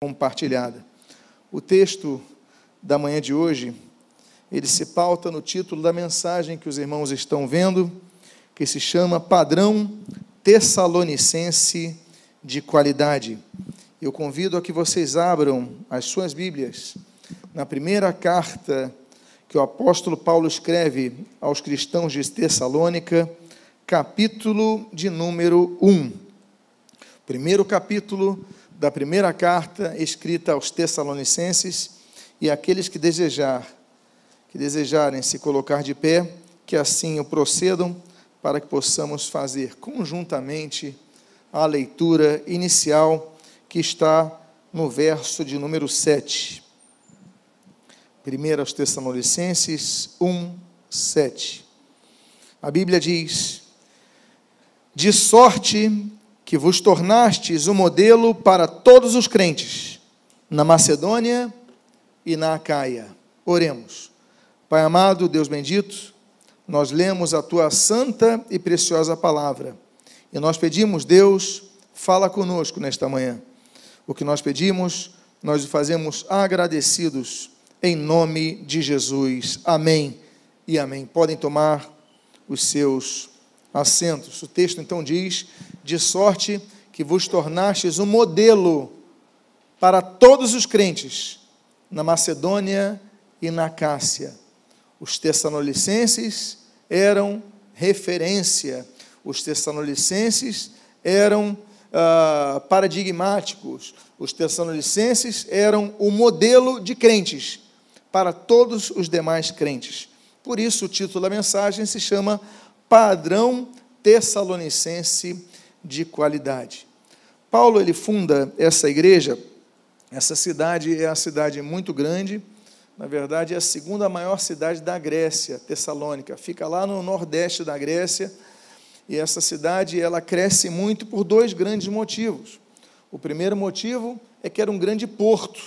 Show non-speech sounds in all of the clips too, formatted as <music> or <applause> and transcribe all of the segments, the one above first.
compartilhada. O texto da manhã de hoje, ele se pauta no título da mensagem que os irmãos estão vendo, que se chama Padrão Tessalonicense de Qualidade. Eu convido a que vocês abram as suas Bíblias na primeira carta que o apóstolo Paulo escreve aos cristãos de Tessalônica, capítulo de número 1. Primeiro capítulo da primeira carta escrita aos Tessalonicenses e aqueles que desejar, que desejarem se colocar de pé, que assim o procedam para que possamos fazer conjuntamente a leitura inicial que está no verso de número 7. 1 aos Tessalonicenses 1, 7. A Bíblia diz: De sorte que vos tornastes o um modelo para todos os crentes, na Macedônia e na Acaia. Oremos. Pai amado, Deus bendito, nós lemos a tua santa e preciosa palavra. E nós pedimos, Deus, fala conosco nesta manhã. O que nós pedimos, nós o fazemos agradecidos, em nome de Jesus. Amém e amém. Podem tomar os seus assentos. O texto então diz: de sorte que vos tornastes um modelo para todos os crentes na Macedônia e na Cássia. Os tessalonicenses eram referência, os tessalonicenses eram ah, paradigmáticos, os tessalonicenses eram o modelo de crentes para todos os demais crentes. Por isso, o título da mensagem se chama Padrão Tessalonicense de qualidade. Paulo ele funda essa igreja, essa cidade é a cidade muito grande, na verdade é a segunda maior cidade da Grécia, Tessalônica, fica lá no nordeste da Grécia, e essa cidade ela cresce muito por dois grandes motivos. O primeiro motivo é que era um grande porto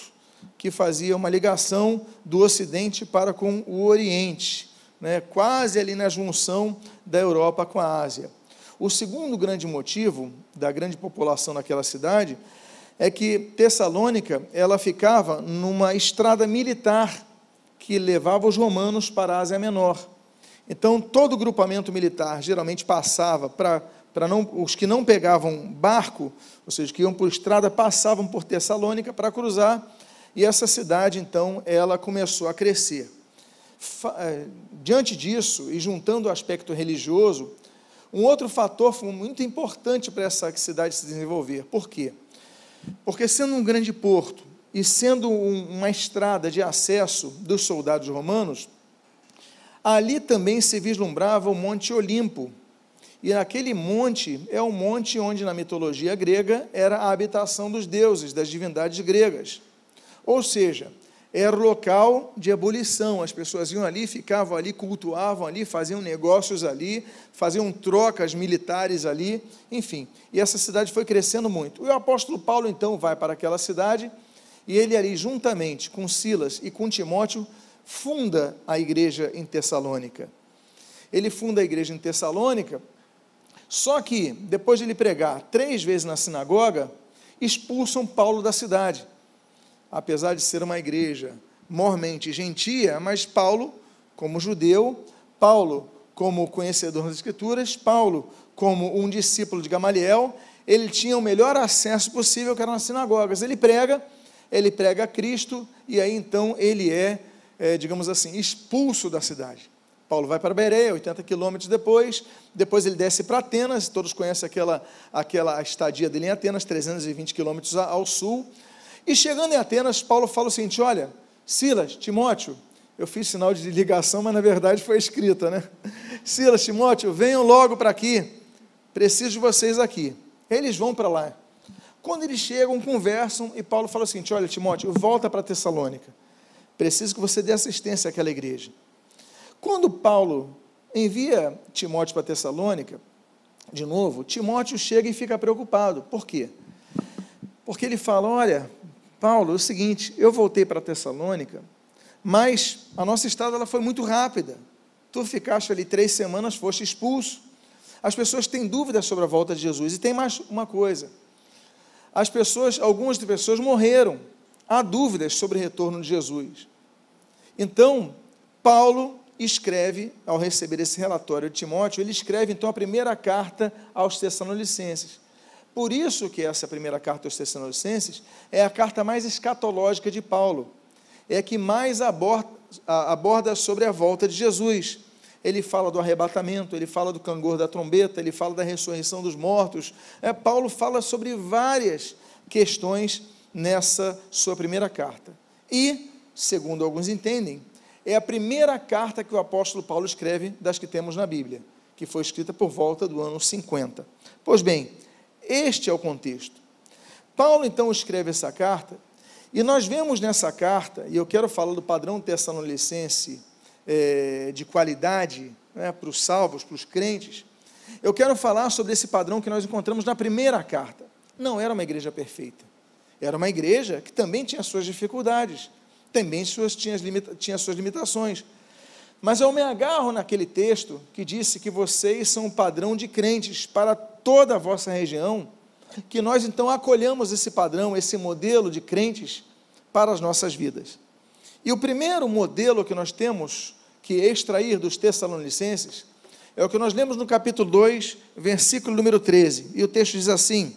que fazia uma ligação do Ocidente para com o Oriente, né, quase ali na junção da Europa com a Ásia. O segundo grande motivo da grande população naquela cidade é que Tessalônica ela ficava numa estrada militar que levava os romanos para a Ásia Menor. Então todo o grupamento militar geralmente passava para para não os que não pegavam barco, ou seja, que iam por estrada, passavam por Tessalônica para cruzar, e essa cidade então ela começou a crescer. Eh, diante disso e juntando o aspecto religioso, um outro fator foi muito importante para essa cidade se desenvolver. Por quê? Porque sendo um grande porto e sendo uma estrada de acesso dos soldados romanos, ali também se vislumbrava o Monte Olimpo. E aquele monte é o monte onde, na mitologia grega, era a habitação dos deuses, das divindades gregas. Ou seja, era local de ebulição. As pessoas iam ali, ficavam ali, cultuavam ali, faziam negócios ali, faziam trocas militares ali, enfim. E essa cidade foi crescendo muito. E o apóstolo Paulo, então, vai para aquela cidade e ele ali, juntamente com Silas e com Timóteo, funda a igreja em Tessalônica. Ele funda a igreja em Tessalônica, só que, depois de ele pregar três vezes na sinagoga, expulsam Paulo da cidade apesar de ser uma igreja mormente gentia, mas Paulo, como judeu, Paulo, como conhecedor das Escrituras, Paulo, como um discípulo de Gamaliel, ele tinha o melhor acesso possível, que era nas sinagogas. Ele prega, ele prega Cristo, e aí então ele é, é digamos assim, expulso da cidade. Paulo vai para Bereia, 80 quilômetros depois, depois ele desce para Atenas, todos conhecem aquela, aquela estadia dele em Atenas, 320 quilômetros ao sul, e chegando em Atenas, Paulo fala o seguinte: olha, Silas, Timóteo, eu fiz sinal de ligação, mas na verdade foi escrita, né? <laughs> Silas, Timóteo, venham logo para aqui, preciso de vocês aqui. Eles vão para lá. Quando eles chegam, conversam, e Paulo fala o seguinte: olha, Timóteo, volta para Tessalônica, preciso que você dê assistência àquela igreja. Quando Paulo envia Timóteo para Tessalônica, de novo, Timóteo chega e fica preocupado. Por quê? Porque ele fala: olha, Paulo, é o seguinte, eu voltei para Tessalônica, mas a nossa estada ela foi muito rápida. Tu ficaste ali três semanas, foste expulso. As pessoas têm dúvidas sobre a volta de Jesus. E tem mais uma coisa. as pessoas, algumas pessoas morreram. Há dúvidas sobre o retorno de Jesus. Então, Paulo escreve, ao receber esse relatório de Timóteo, ele escreve então a primeira carta aos Tessalonicenses. Por isso que essa primeira carta aos Tessalonicenses é a carta mais escatológica de Paulo. É a que mais aborda, aborda sobre a volta de Jesus. Ele fala do arrebatamento, ele fala do cangor da trombeta, ele fala da ressurreição dos mortos. É, Paulo fala sobre várias questões nessa sua primeira carta. E, segundo alguns entendem, é a primeira carta que o apóstolo Paulo escreve das que temos na Bíblia, que foi escrita por volta do ano 50. Pois bem, este é o contexto. Paulo então escreve essa carta, e nós vemos nessa carta, e eu quero falar do padrão tessalonicense é, de qualidade né, para os salvos, para os crentes, eu quero falar sobre esse padrão que nós encontramos na primeira carta. Não era uma igreja perfeita, era uma igreja que também tinha suas dificuldades, também suas, tinha, tinha suas limitações. Mas eu me agarro naquele texto que disse que vocês são um padrão de crentes para toda a vossa região, que nós então acolhamos esse padrão, esse modelo de crentes para as nossas vidas. E o primeiro modelo que nós temos que extrair dos Tessalonicenses é o que nós lemos no capítulo 2, versículo número 13. E o texto diz assim: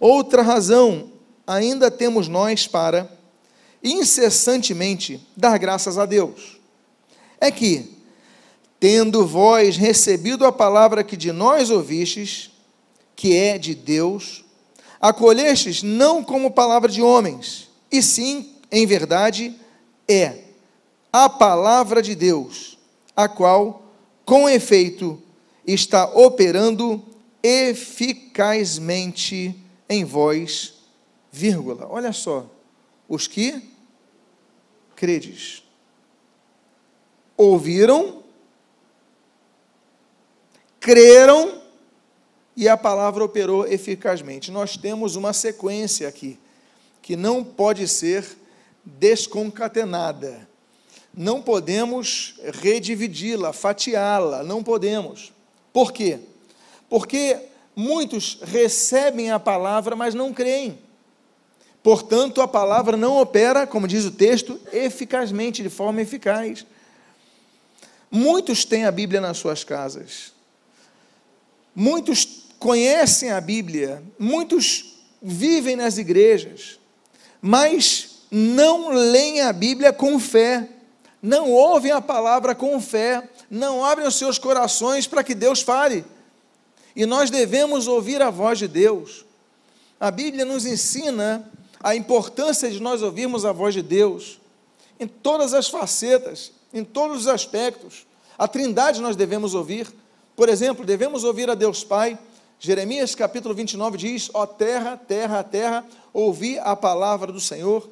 Outra razão ainda temos nós para incessantemente dar graças a Deus. É que, tendo vós recebido a palavra que de nós ouvistes, que é de Deus, acolhestes não como palavra de homens, e sim, em verdade, é a palavra de Deus, a qual, com efeito, está operando eficazmente em vós, vírgula. Olha só, os que credes. Ouviram, creram e a palavra operou eficazmente. Nós temos uma sequência aqui que não pode ser desconcatenada. Não podemos redividi-la, fatiá-la, não podemos. Por quê? Porque muitos recebem a palavra, mas não creem. Portanto, a palavra não opera, como diz o texto, eficazmente, de forma eficaz. Muitos têm a Bíblia nas suas casas. Muitos conhecem a Bíblia, muitos vivem nas igrejas, mas não leem a Bíblia com fé, não ouvem a palavra com fé, não abrem os seus corações para que Deus fale. E nós devemos ouvir a voz de Deus. A Bíblia nos ensina a importância de nós ouvirmos a voz de Deus em todas as facetas, em todos os aspectos. A Trindade nós devemos ouvir. Por exemplo, devemos ouvir a Deus Pai. Jeremias capítulo 29 diz: Ó terra, terra, terra, ouvi a palavra do Senhor.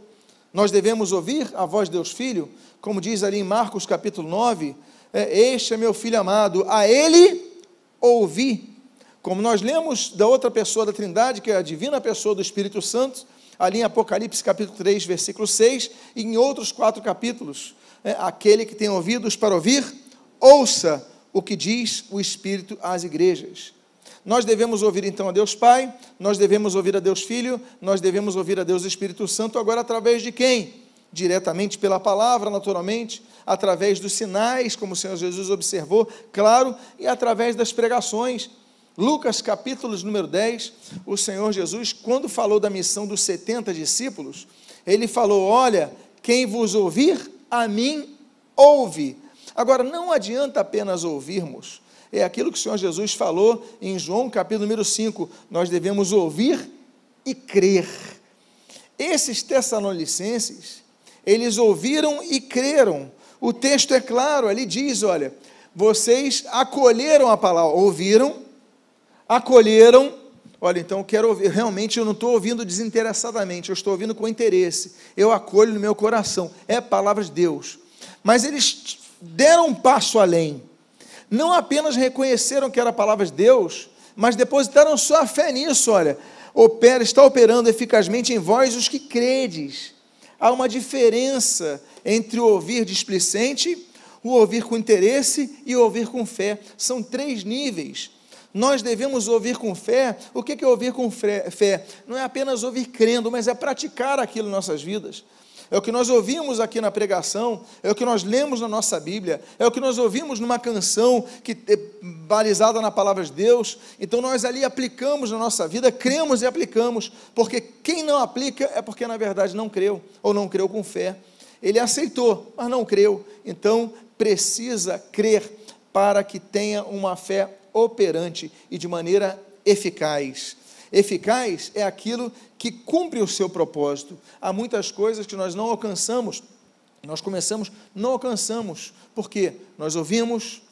Nós devemos ouvir a voz de Deus Filho, como diz ali em Marcos capítulo 9: é, Este é meu filho amado, a ele ouvi. Como nós lemos da outra pessoa da Trindade, que é a divina pessoa do Espírito Santo, ali em Apocalipse capítulo 3, versículo 6, e em outros quatro capítulos. É, aquele que tem ouvidos para ouvir, ouça o que diz o Espírito às igrejas. Nós devemos ouvir então a Deus Pai, nós devemos ouvir a Deus Filho, nós devemos ouvir a Deus Espírito Santo, agora através de quem? Diretamente pela palavra, naturalmente, através dos sinais, como o Senhor Jesus observou, claro, e através das pregações. Lucas capítulo número 10, o Senhor Jesus, quando falou da missão dos 70 discípulos, ele falou: Olha, quem vos ouvir, a mim ouve. Agora, não adianta apenas ouvirmos, é aquilo que o Senhor Jesus falou em João capítulo número 5, nós devemos ouvir e crer. Esses tessalonicenses, eles ouviram e creram. O texto é claro, ali diz: olha, vocês acolheram a palavra, ouviram acolheram. Olha, então eu quero ouvir, realmente eu não estou ouvindo desinteressadamente, eu estou ouvindo com interesse. Eu acolho no meu coração. É a palavra de Deus. Mas eles deram um passo além. Não apenas reconheceram que era a palavra de Deus, mas depositaram sua fé nisso, olha. Opera, está operando eficazmente em vós os que credes. Há uma diferença entre o ouvir displicente, o ouvir com interesse e o ouvir com fé. São três níveis Nós devemos ouvir com fé. O que é ouvir com fé? Não é apenas ouvir crendo, mas é praticar aquilo em nossas vidas. É o que nós ouvimos aqui na pregação, é o que nós lemos na nossa Bíblia, é o que nós ouvimos numa canção que é balizada na palavra de Deus. Então nós ali aplicamos na nossa vida, cremos e aplicamos, porque quem não aplica é porque na verdade não creu ou não creu com fé. Ele aceitou, mas não creu. Então precisa crer para que tenha uma fé operante e de maneira eficaz. Eficaz é aquilo que cumpre o seu propósito. Há muitas coisas que nós não alcançamos, nós começamos, não alcançamos, porque nós ouvimos,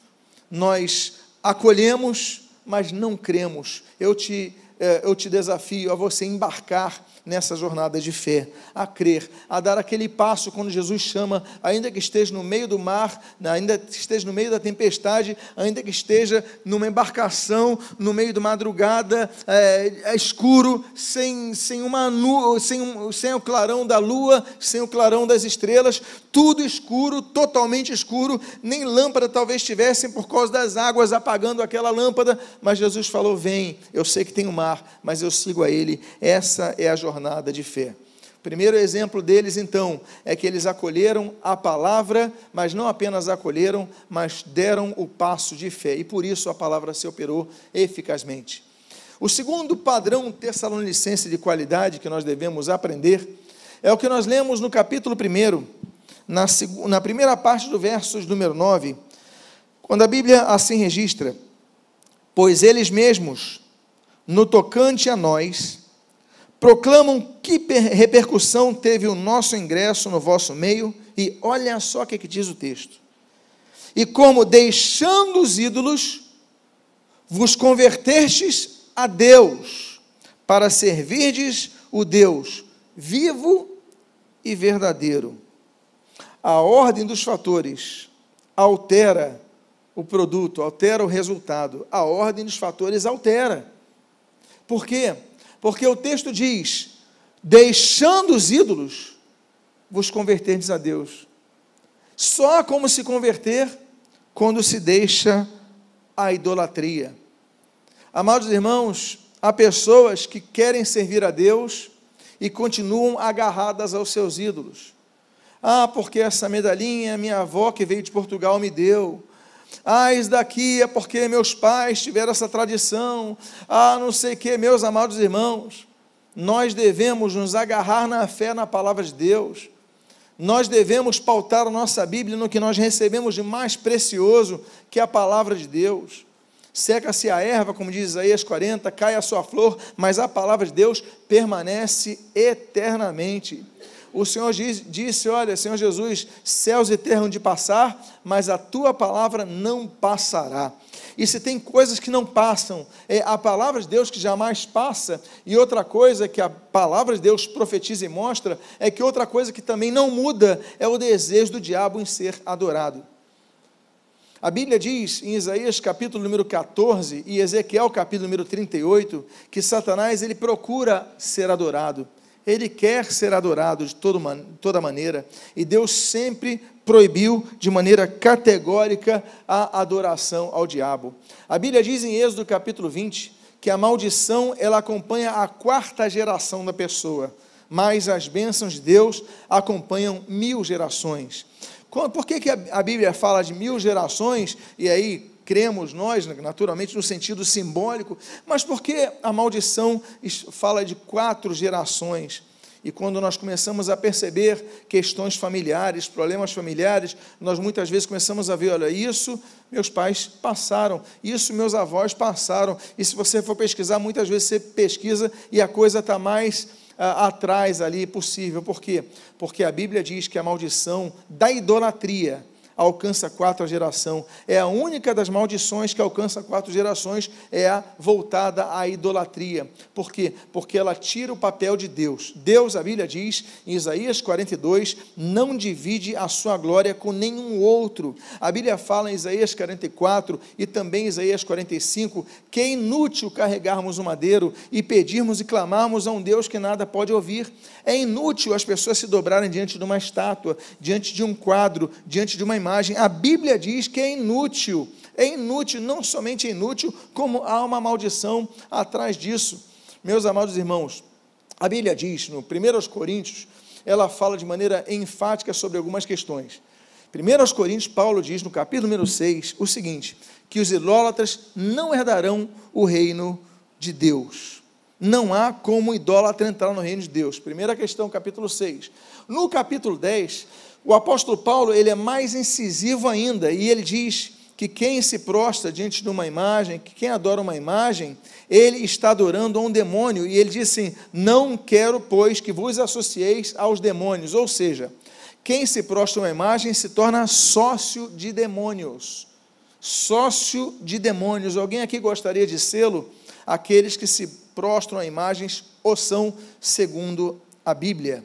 nós acolhemos, mas não cremos. Eu te, eu te desafio a você embarcar nessa jornada de fé, a crer, a dar aquele passo quando Jesus chama, ainda que esteja no meio do mar, ainda que esteja no meio da tempestade, ainda que esteja numa embarcação, no meio de madrugada, é, é escuro, sem, sem, uma nu, sem, um, sem o clarão da lua, sem o clarão das estrelas, tudo escuro, totalmente escuro, nem lâmpada talvez tivessem por causa das águas apagando aquela lâmpada, mas Jesus falou: Vem, eu sei que tem o mar, mas eu sigo a Ele. Essa é a jornada de fé. O primeiro exemplo deles, então, é que eles acolheram a palavra, mas não apenas acolheram, mas deram o passo de fé, e por isso a palavra se operou eficazmente. O segundo padrão tessalonicense de qualidade que nós devemos aprender é o que nós lemos no capítulo 1, na, na primeira parte do verso número 9, quando a Bíblia assim registra: Pois eles mesmos, no tocante a nós, proclamam que repercussão teve o nosso ingresso no vosso meio, e olha só o que, que diz o texto. E como deixando os ídolos, vos convertestes a Deus, para servirdes o Deus vivo e verdadeiro. A ordem dos fatores altera o produto, altera o resultado. A ordem dos fatores altera. Por quê? Porque o texto diz: deixando os ídolos, vos converterdes a Deus. Só como se converter quando se deixa a idolatria. Amados irmãos, há pessoas que querem servir a Deus e continuam agarradas aos seus ídolos. Ah, porque essa medalhinha minha avó que veio de Portugal me deu. Ah, isso daqui é porque meus pais tiveram essa tradição. Ah, não sei o que, meus amados irmãos. Nós devemos nos agarrar na fé na palavra de Deus. Nós devemos pautar a nossa Bíblia no que nós recebemos de mais precioso, que é a palavra de Deus. Seca-se a erva, como diz Isaías 40, cai a sua flor, mas a palavra de Deus permanece eternamente o Senhor diz, disse: Olha, Senhor Jesus, céus e terra de passar, mas a tua palavra não passará. E se tem coisas que não passam, é a palavra de Deus que jamais passa, e outra coisa que a palavra de Deus profetiza e mostra, é que outra coisa que também não muda é o desejo do diabo em ser adorado. A Bíblia diz em Isaías capítulo número 14 e Ezequiel capítulo número 38 que Satanás ele procura ser adorado. Ele quer ser adorado de toda maneira, e Deus sempre proibiu de maneira categórica a adoração ao diabo. A Bíblia diz em Êxodo capítulo 20 que a maldição ela acompanha a quarta geração da pessoa, mas as bênçãos de Deus acompanham mil gerações. Por que, que a Bíblia fala de mil gerações? E aí cremos nós, naturalmente, no sentido simbólico, mas porque a maldição fala de quatro gerações. E quando nós começamos a perceber questões familiares, problemas familiares, nós muitas vezes começamos a ver: olha, isso meus pais passaram, isso meus avós passaram. E se você for pesquisar, muitas vezes você pesquisa e a coisa está mais atrás ali possível. Por quê? Porque a Bíblia diz que a maldição da idolatria alcança quatro geração. É a única das maldições que alcança quatro gerações é a voltada à idolatria. Por quê? Porque ela tira o papel de Deus. Deus, a Bíblia diz em Isaías 42, não divide a sua glória com nenhum outro. A Bíblia fala em Isaías 44 e também em Isaías 45 que é inútil carregarmos o madeiro e pedirmos e clamarmos a um Deus que nada pode ouvir. É inútil as pessoas se dobrarem diante de uma estátua, diante de um quadro, diante de uma imagem. A Bíblia diz que é inútil é inútil, não somente é inútil, como há uma maldição atrás disso. Meus amados irmãos, a Bíblia diz, no 1 Coríntios, ela fala de maneira enfática sobre algumas questões. 1 Coríntios, Paulo diz no capítulo número 6 o seguinte: que os idólatras não herdarão o reino de Deus. Não há como idólatra entrar no reino de Deus. Primeira questão, capítulo 6. No capítulo 10, o apóstolo Paulo ele é mais incisivo ainda e ele diz que quem se prostra diante de uma imagem, que quem adora uma imagem, ele está adorando a um demônio, e ele diz assim: Não quero, pois, que vos associeis aos demônios. Ou seja, quem se prostra a uma imagem se torna sócio de demônios. Sócio de demônios. Alguém aqui gostaria de sê-lo? Aqueles que se prostram a imagens ou são, segundo a Bíblia.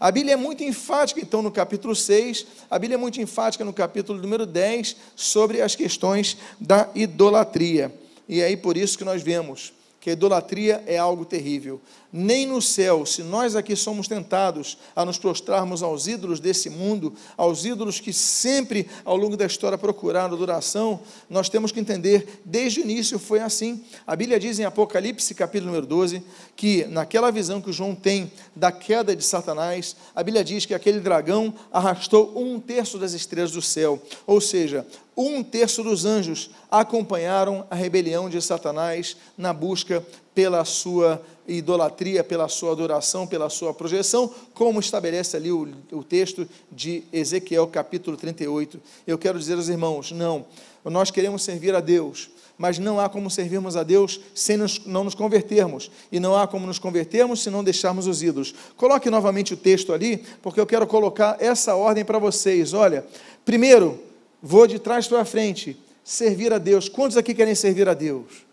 A Bíblia é muito enfática, então, no capítulo 6, a Bíblia é muito enfática no capítulo número 10 sobre as questões da idolatria. E é aí por isso que nós vemos que a idolatria é algo terrível. Nem no céu, se nós aqui somos tentados a nos prostrarmos aos ídolos desse mundo, aos ídolos que sempre ao longo da história procuraram adoração, nós temos que entender, desde o início foi assim. A Bíblia diz em Apocalipse, capítulo número 12, que naquela visão que João tem da queda de Satanás, a Bíblia diz que aquele dragão arrastou um terço das estrelas do céu, ou seja, um terço dos anjos acompanharam a rebelião de Satanás na busca pela sua idolatria, pela sua adoração, pela sua projeção, como estabelece ali o, o texto de Ezequiel capítulo 38. Eu quero dizer aos irmãos: não, nós queremos servir a Deus, mas não há como servirmos a Deus sem nos, não nos convertermos, e não há como nos convertermos se não deixarmos os ídolos. Coloque novamente o texto ali, porque eu quero colocar essa ordem para vocês. Olha, primeiro, vou de trás para frente, servir a Deus. Quantos aqui querem servir a Deus?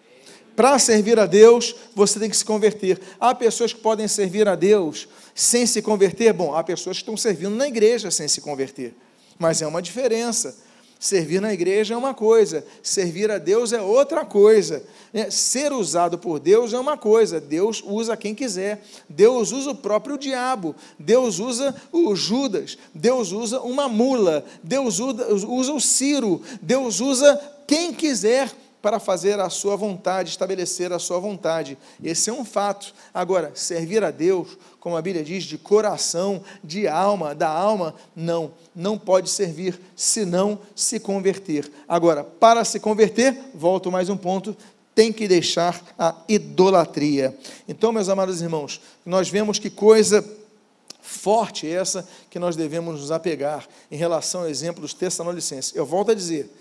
Para servir a Deus, você tem que se converter. Há pessoas que podem servir a Deus sem se converter. Bom, há pessoas que estão servindo na igreja sem se converter. Mas é uma diferença. Servir na igreja é uma coisa, servir a Deus é outra coisa. É, ser usado por Deus é uma coisa, Deus usa quem quiser. Deus usa o próprio diabo, Deus usa o Judas, Deus usa uma mula, Deus usa, usa o Ciro, Deus usa quem quiser para fazer a sua vontade, estabelecer a sua vontade. Esse é um fato. Agora, servir a Deus, como a Bíblia diz, de coração, de alma, da alma, não, não pode servir se não se converter. Agora, para se converter, volto mais um ponto, tem que deixar a idolatria. Então, meus amados irmãos, nós vemos que coisa forte é essa que nós devemos nos apegar em relação ao exemplo dos Tessalonicenses. Eu volto a dizer,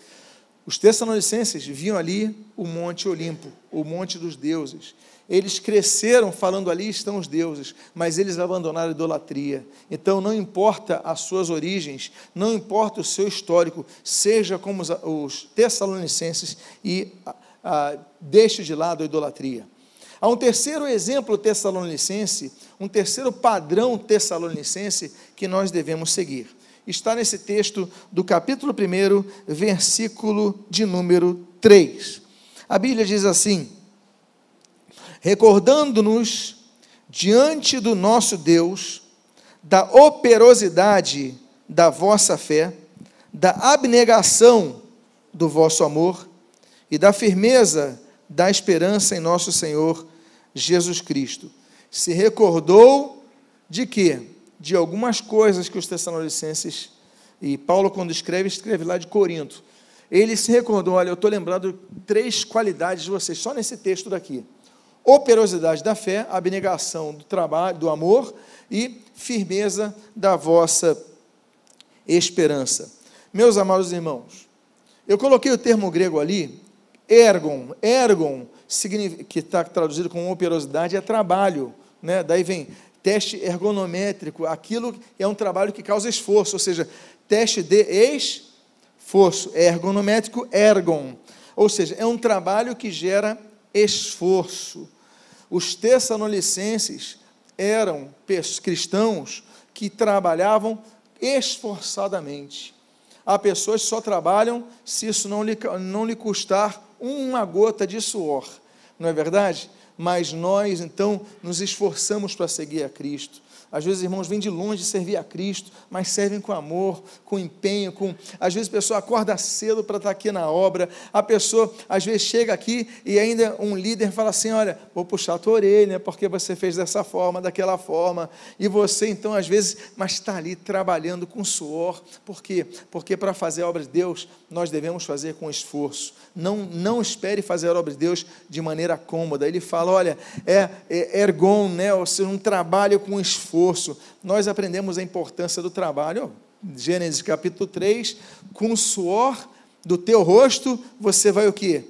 os Tessalonicenses viam ali o Monte Olimpo, o Monte dos Deuses. Eles cresceram falando ali estão os deuses, mas eles abandonaram a idolatria. Então não importa as suas origens, não importa o seu histórico, seja como os, Tessalonicenses e deixe de lado a idolatria. Há um terceiro exemplo tessalonicense, um terceiro padrão tessalonicense que nós devemos seguir está nesse texto do capítulo 1, versículo de número 3. A Bíblia diz assim: recordando-nos diante do nosso Deus da operosidade da vossa fé, da abnegação do vosso amor e da firmeza da esperança em nosso Senhor Jesus Cristo. Se recordou de quê? De algumas coisas que os Tessalonicenses, e Paulo, quando escreve, escreve lá de Corinto. Ele se recordou: olha, eu estou lembrando três qualidades de vocês, só nesse texto daqui: operosidade da fé, abnegação do trabalho, do amor e firmeza da vossa esperança. Meus amados irmãos, eu coloquei o termo grego ali, ergon, ergon, que está traduzido como operosidade, é trabalho. Né? Daí vem teste ergonométrico, aquilo é um trabalho que causa esforço, ou seja, teste de esforço, é ergonométrico, ergon, ou seja, é um trabalho que gera esforço. Os tessalonicenses eram cristãos que trabalhavam esforçadamente. Há pessoas que só trabalham se isso não lhe, não lhe custar uma gota de suor, não é verdade? Mas nós então nos esforçamos para seguir a Cristo. Às vezes, irmãos vêm de longe servir a Cristo, mas servem com amor, com empenho, com. Às vezes a pessoa acorda cedo para estar aqui na obra. A pessoa, às vezes, chega aqui e ainda um líder fala assim: olha, vou puxar a tua orelha, porque você fez dessa forma, daquela forma. E você, então, às vezes, mas está ali trabalhando com suor. Por quê? Porque para fazer a obra de Deus, nós devemos fazer com esforço. Não, não espere fazer a obra de Deus de maneira cômoda. Ele fala: olha, é, é ergon, né? ou seja, um trabalho com esforço. Nós aprendemos a importância do trabalho. Gênesis capítulo 3, com o suor do teu rosto, você vai o quê?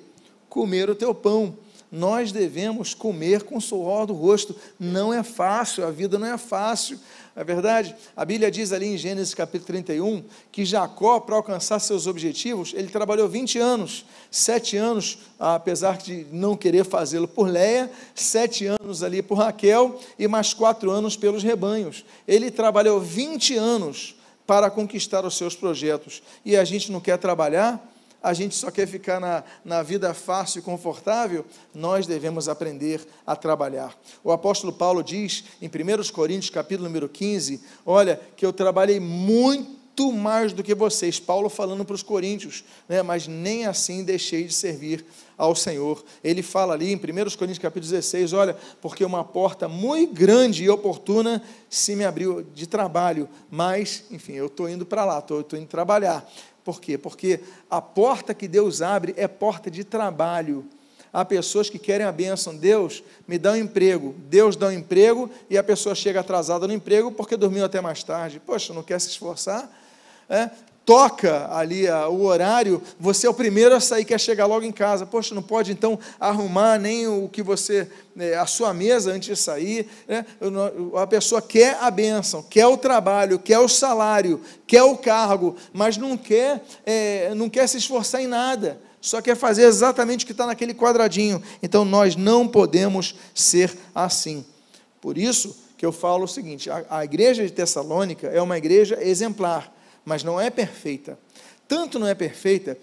Comer o teu pão nós devemos comer com o suor do rosto. Não é fácil, a vida não é fácil. É verdade? A Bíblia diz ali em Gênesis capítulo 31 que Jacó, para alcançar seus objetivos, ele trabalhou 20 anos, sete anos, apesar de não querer fazê-lo por Leia, sete anos ali por Raquel e mais quatro anos pelos rebanhos. Ele trabalhou 20 anos para conquistar os seus projetos. E a gente não quer trabalhar? A gente só quer ficar na, na vida fácil e confortável, nós devemos aprender a trabalhar. O apóstolo Paulo diz em 1 Coríntios, capítulo número 15, olha, que eu trabalhei muito mais do que vocês, Paulo falando para os coríntios, né, mas nem assim deixei de servir ao Senhor. Ele fala ali em 1 Coríntios capítulo 16, olha, porque uma porta muito grande e oportuna se me abriu de trabalho, mas, enfim, eu estou indo para lá, estou indo trabalhar. Por quê? Porque a porta que Deus abre é porta de trabalho. Há pessoas que querem a bênção. Deus me dá um emprego. Deus dá um emprego e a pessoa chega atrasada no emprego porque dormiu até mais tarde. Poxa, não quer se esforçar? É? Toca ali a, o horário, você é o primeiro a sair, quer chegar logo em casa. Poxa, não pode então arrumar nem o que você, né, a sua mesa antes de sair. Né? A pessoa quer a bênção, quer o trabalho, quer o salário, quer o cargo, mas não quer, é, não quer se esforçar em nada. Só quer fazer exatamente o que está naquele quadradinho. Então nós não podemos ser assim. Por isso que eu falo o seguinte: a, a igreja de Tessalônica é uma igreja exemplar mas não é perfeita. Tanto não é perfeita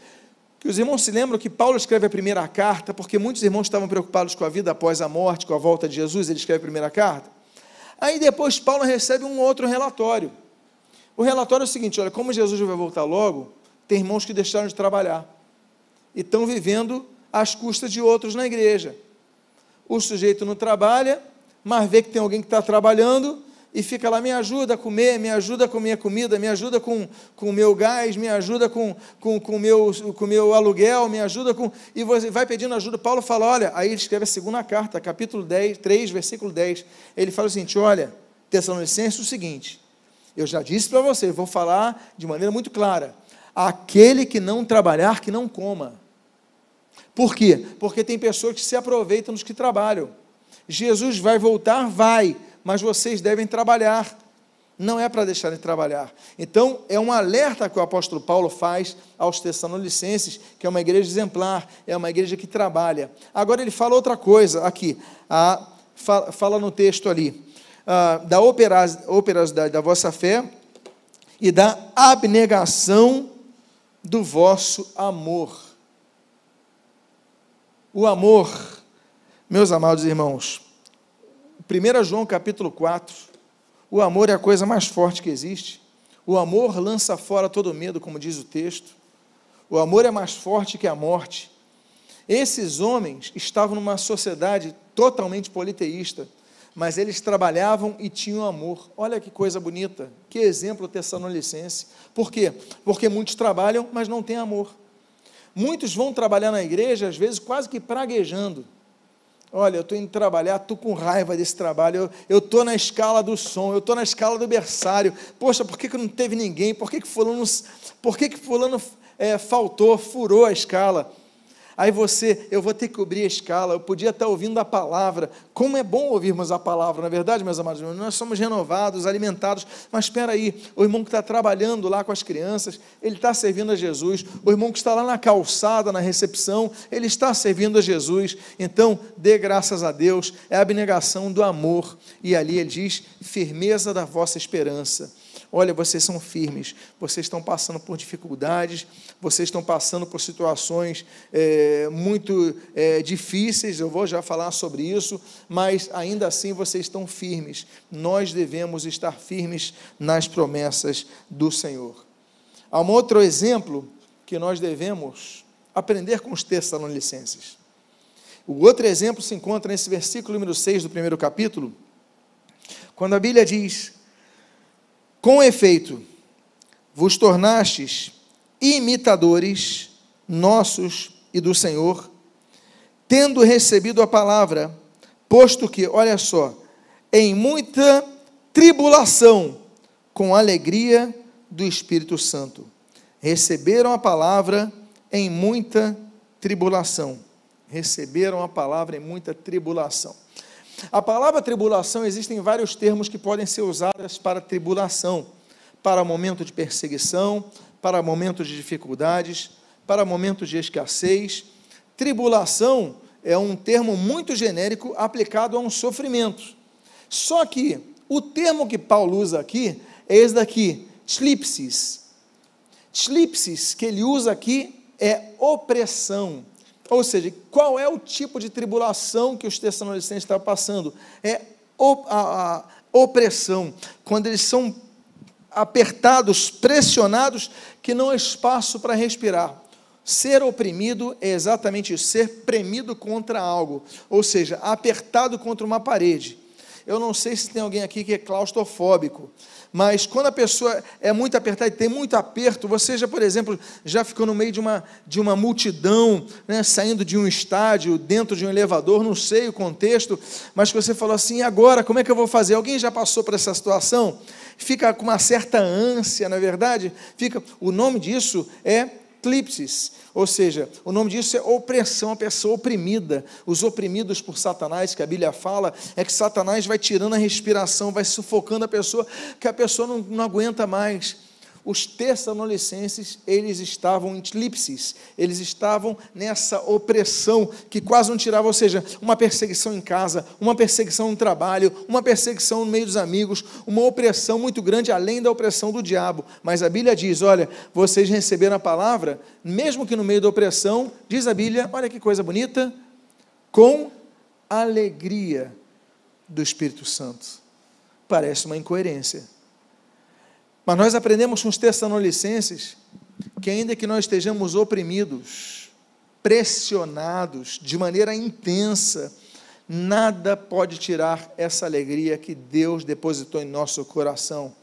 que os irmãos se lembram que Paulo escreve a primeira carta, porque muitos irmãos estavam preocupados com a vida após a morte, com a volta de Jesus, ele escreve a primeira carta. Aí depois Paulo recebe um outro relatório. O relatório é o seguinte: olha, como Jesus vai voltar logo, tem irmãos que deixaram de trabalhar e estão vivendo às custas de outros na igreja. O sujeito não trabalha, mas vê que tem alguém que está trabalhando, e fica lá, me ajuda a comer, me ajuda com minha comida, me ajuda com o meu gás, me ajuda com o com, com meu, com meu aluguel, me ajuda com. E você vai pedindo ajuda. Paulo fala: olha, aí ele escreve a segunda carta, capítulo 10, 3, versículo 10. Ele fala o seguinte: olha, Tessalonicenses, o seguinte, eu já disse para você, vou falar de maneira muito clara: aquele que não trabalhar, que não coma. Por quê? Porque tem pessoas que se aproveitam dos que trabalham. Jesus vai voltar? Vai mas vocês devem trabalhar. Não é para deixar de trabalhar. Então, é um alerta que o apóstolo Paulo faz aos Tessalonicenses, que é uma igreja exemplar, é uma igreja que trabalha. Agora, ele fala outra coisa aqui, a, fala, no texto ali, a, da operosidade da vossa fé e da abnegação do vosso amor. O amor, meus amados irmãos, 1 João capítulo 4, o amor é a coisa mais forte que existe. O amor lança fora todo medo, como diz o texto. O amor é mais forte que a morte. Esses homens estavam numa sociedade totalmente politeísta, mas eles trabalhavam e tinham amor. Olha que coisa bonita, que exemplo tessalonicense. Por quê? Porque muitos trabalham, mas não têm amor. Muitos vão trabalhar na igreja, às vezes quase que praguejando Olha, eu estou indo trabalhar, estou com raiva desse trabalho, eu estou na escala do som, eu estou na escala do berçário. Poxa, por que, que não teve ninguém? Por que, que fulano, por que que fulano é, faltou, furou a escala? Aí você, eu vou ter que cobrir a escala, eu podia estar ouvindo a palavra. Como é bom ouvirmos a palavra, na é verdade, meus amados irmãos? Nós somos renovados, alimentados, mas espera aí, o irmão que está trabalhando lá com as crianças, ele está servindo a Jesus. O irmão que está lá na calçada, na recepção, ele está servindo a Jesus. Então, dê graças a Deus, é a abnegação do amor. E ali ele diz: firmeza da vossa esperança. Olha, vocês são firmes, vocês estão passando por dificuldades, vocês estão passando por situações é, muito é, difíceis, eu vou já falar sobre isso, mas ainda assim vocês estão firmes. Nós devemos estar firmes nas promessas do Senhor. Há um outro exemplo que nós devemos aprender com os Tessalonicenses. O outro exemplo se encontra nesse versículo número 6 do primeiro capítulo, quando a Bíblia diz: Com efeito, vos tornastes imitadores nossos e do Senhor, tendo recebido a palavra, posto que, olha só, em muita tribulação, com alegria do Espírito Santo. Receberam a palavra em muita tribulação. Receberam a palavra em muita tribulação. A palavra tribulação, existem vários termos que podem ser usados para tribulação, para momento de perseguição, para momentos de dificuldades, para momentos de escassez. Tribulação é um termo muito genérico aplicado a um sofrimento. Só que o termo que Paulo usa aqui é esse daqui, tlipsis. Tlipsis que ele usa aqui é opressão. Ou seja, qual é o tipo de tribulação que os tessalonicenses estavam passando? É a, a opressão, quando eles são apertados, pressionados, que não há espaço para respirar. Ser oprimido é exatamente isso, ser premido contra algo, ou seja, apertado contra uma parede. Eu não sei se tem alguém aqui que é claustrofóbico, mas quando a pessoa é muito apertada e tem muito aperto, você já, por exemplo, já ficou no meio de uma, de uma multidão, né, saindo de um estádio, dentro de um elevador, não sei o contexto, mas que você falou assim, e agora, como é que eu vou fazer? Alguém já passou por essa situação? Fica com uma certa ânsia, na é verdade? Fica, o nome disso é eclipses, ou seja, o nome disso é opressão, a pessoa oprimida, os oprimidos por Satanás, que a Bíblia fala, é que Satanás vai tirando a respiração, vai sufocando a pessoa, que a pessoa não, não aguenta mais os tessalonicenses, eles estavam em tlipsis, eles estavam nessa opressão que quase não tirava, ou seja, uma perseguição em casa, uma perseguição no trabalho, uma perseguição no meio dos amigos, uma opressão muito grande, além da opressão do diabo. Mas a Bíblia diz: olha, vocês receberam a palavra, mesmo que no meio da opressão, diz a Bíblia, olha que coisa bonita, com alegria do Espírito Santo. Parece uma incoerência mas nós aprendemos com os Tessalonicenses que, ainda que nós estejamos oprimidos, pressionados de maneira intensa, nada pode tirar essa alegria que Deus depositou em nosso coração.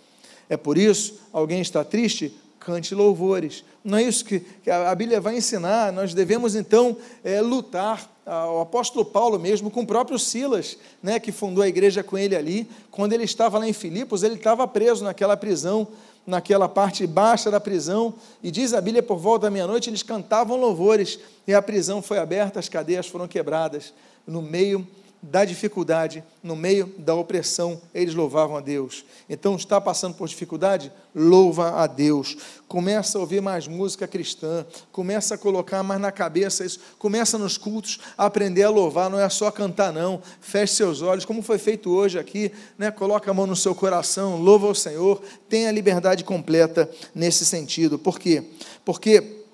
É por isso, alguém está triste? Cante louvores. Não é isso que, a Bíblia vai ensinar. Nós devemos então é, lutar o apóstolo Paulo mesmo, com o próprio Silas, né, que fundou a igreja com ele ali, quando ele estava lá em Filipos, ele estava preso naquela prisão, naquela parte baixa da prisão, e diz a Bíblia, por volta da meia-noite, eles cantavam louvores, e a prisão foi aberta, as cadeias foram quebradas, no meio da dificuldade, no meio da opressão, eles louvavam a Deus. Então, está passando por dificuldade? Louva a Deus. Começa a ouvir mais música cristã, começa a colocar mais na cabeça isso, começa nos cultos a aprender a louvar, não é só cantar, não. Feche seus olhos, como foi feito hoje aqui, né? coloca a mão no seu coração, louva o Senhor, tenha liberdade completa nesse sentido. Por quê? Porque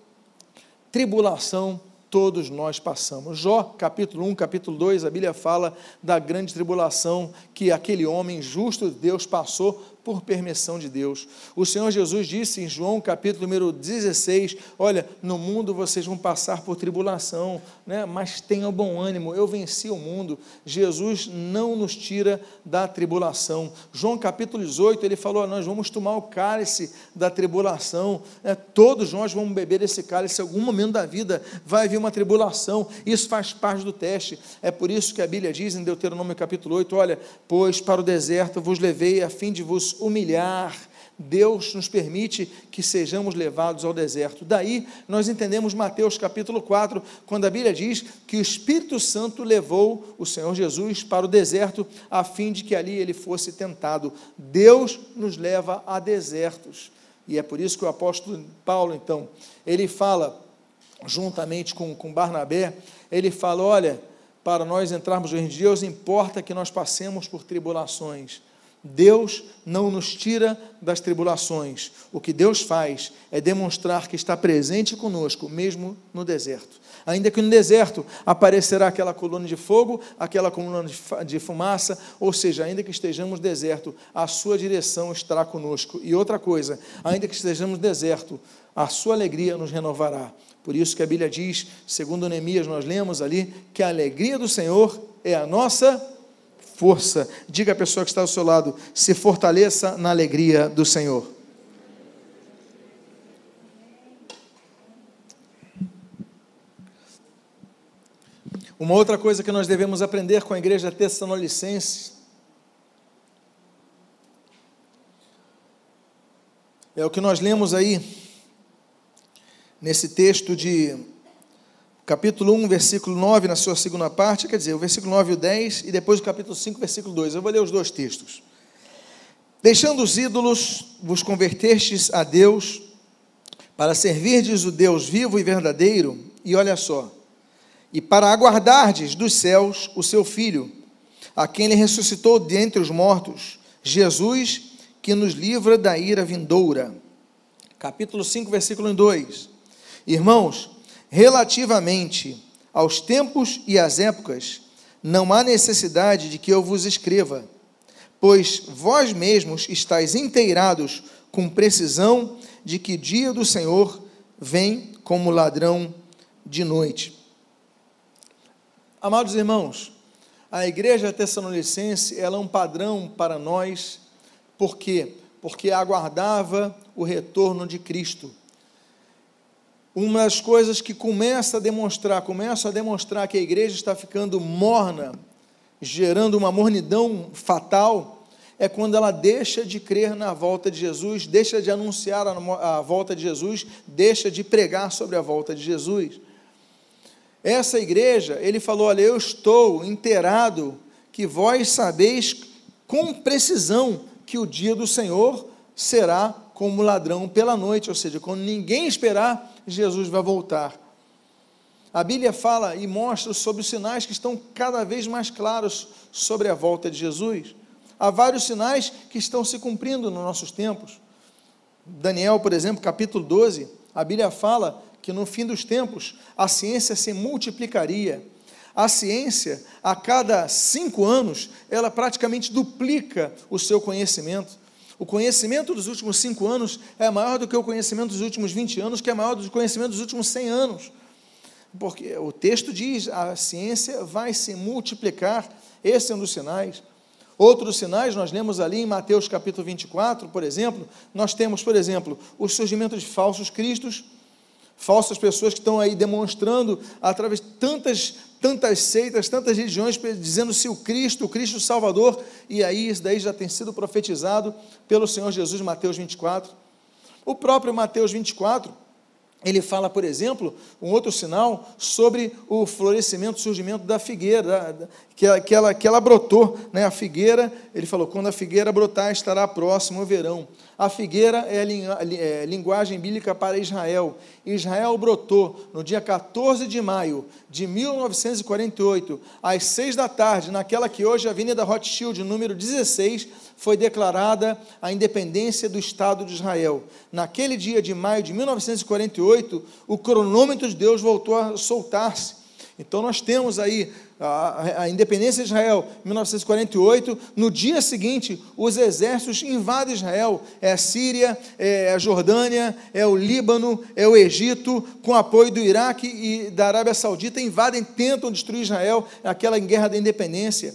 tribulação todos nós passamos. Jó, capítulo 1, capítulo 2, a Bíblia fala da grande tribulação que aquele homem justo de Deus passou por permissão de Deus. O Senhor Jesus disse em João capítulo número 16: Olha, no mundo vocês vão passar por tribulação, né? mas tenham bom ânimo, eu venci o mundo. Jesus não nos tira da tribulação. João capítulo 18, ele falou: Nós vamos tomar o cálice da tribulação, né? todos nós vamos beber esse cálice. Em algum momento da vida vai vir uma tribulação, isso faz parte do teste. É por isso que a Bíblia diz em Deuteronômio capítulo 8: Olha, pois para o deserto vos levei a fim de vos humilhar. Deus nos permite que sejamos levados ao deserto. Daí nós entendemos Mateus capítulo 4, quando a Bíblia diz que o Espírito Santo levou o Senhor Jesus para o deserto a fim de que ali ele fosse tentado. Deus nos leva a desertos. E é por isso que o apóstolo Paulo, então, ele fala, juntamente com, com Barnabé, ele fala: olha, para nós entrarmos no reino de Deus, importa que nós passemos por tribulações Deus não nos tira das tribulações. O que Deus faz é demonstrar que está presente conosco, mesmo no deserto. Ainda que no deserto aparecerá aquela coluna de fogo, aquela coluna de fumaça, ou seja, ainda que estejamos deserto, a sua direção estará conosco. E outra coisa, ainda que estejamos deserto, a sua alegria nos renovará. Por isso que a Bíblia diz, segundo Neemias, nós lemos ali, que a alegria do Senhor é a nossa força. Diga à pessoa que está ao seu lado: se fortaleça na alegria do Senhor. Uma outra coisa que nós devemos aprender com a igreja tessalonicense é o que nós lemos aí nesse texto de capítulo 1, versículo 9, na sua segunda parte, quer dizer, o versículo 9 e o 10, e depois o capítulo 5, versículo 2. Eu vou ler os dois textos. Deixando os ídolos, vos convertestes a Deus, para servirdes o Deus vivo e verdadeiro, e olha só, e para aguardardes dos céus o seu Filho, a quem ele ressuscitou dentre os mortos, Jesus, que nos livra da ira vindoura. Capítulo 5, versículo 2. Irmãos, relativamente aos tempos e às épocas, não há necessidade de que eu vos escreva, pois vós mesmos estáis inteirados com precisão de que dia do Senhor vem como ladrão de noite. Amados irmãos, a igreja tessalonicense, ela é um padrão para nós, por quê? Porque aguardava o retorno de Cristo uma das coisas que começa a demonstrar, começa a demonstrar que a igreja está ficando morna, gerando uma mornidão fatal, é quando ela deixa de crer na volta de Jesus, deixa de anunciar a, volta de Jesus, deixa de pregar sobre a volta de Jesus. Essa igreja, ele falou: Olha, eu estou inteirado que vós sabeis com precisão que o dia do Senhor será como ladrão pela noite, ou seja, quando ninguém esperar, Jesus vai voltar. A Bíblia fala e mostra sobre os sinais que estão cada vez mais claros sobre a volta de Jesus. Há vários sinais que estão se cumprindo nos nossos tempos. Daniel, por exemplo, capítulo 12, a Bíblia fala que no fim dos tempos a ciência se multiplicaria. A ciência, a cada cinco anos, ela praticamente duplica o seu conhecimento. O conhecimento dos últimos cinco anos é maior do que o conhecimento dos últimos 20 anos, que é maior do que o conhecimento dos últimos 100 anos. Porque o texto diz: a ciência vai se multiplicar, esse é um dos sinais. Outros sinais, nós lemos ali em Mateus capítulo 24, por exemplo, nós temos, por exemplo, o surgimento de falsos cristos, falsas pessoas que estão aí demonstrando, através de tantas tantas seitas, tantas religiões dizendo-se o Cristo, o Cristo Salvador, e aí isso daí já tem sido profetizado pelo Senhor Jesus, Mateus 24. O próprio Mateus 24, ele fala, por exemplo, um outro sinal sobre o florescimento, o surgimento da figueira, que, ela, que, ela, que ela brotou, né? a figueira, ele falou, quando a figueira brotar, estará próximo o verão. A figueira é a é, linguagem bíblica para Israel. Israel brotou no dia 14 de maio de 1948, às 6 da tarde, naquela que hoje é a Avenida Rothschild, número 16, foi declarada a independência do Estado de Israel. Naquele dia de maio de 1948, o cronômetro de Deus voltou a soltar-se. Então nós temos aí a, a, independência de Israel, 1948, no dia seguinte, os exércitos invadem Israel, é a Síria, é a Jordânia, é o Líbano, é o Egito, com apoio do Iraque e da Arábia Saudita, invadem, tentam destruir Israel, aquela guerra da independência.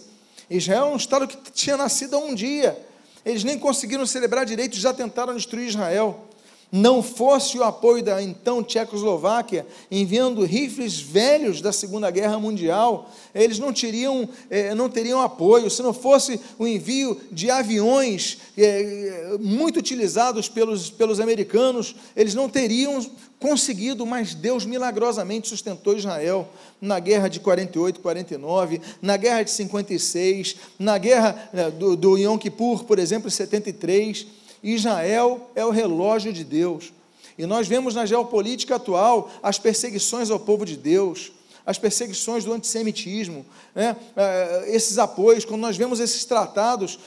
Israel é um estado que tinha nascido há um dia, eles nem conseguiram celebrar direito, já tentaram destruir Israel não fosse o apoio da então Tchecoslováquia, enviando rifles velhos da Segunda Guerra Mundial, eles não teriam, eh, não teriam apoio. Se não fosse o envio de aviões eh, muito utilizados pelos, pelos americanos, eles não teriam conseguido, mas Deus milagrosamente sustentou Israel na guerra de 48, 49, na guerra de 56, na guerra eh, do, do Yom Kippur, por exemplo, em 73 Israel é o relógio de Deus. E nós vemos na geopolítica atual as perseguições ao povo de Deus, as perseguições do antissemitismo, né? Eh, esses apoios, quando nós vemos esses tratados,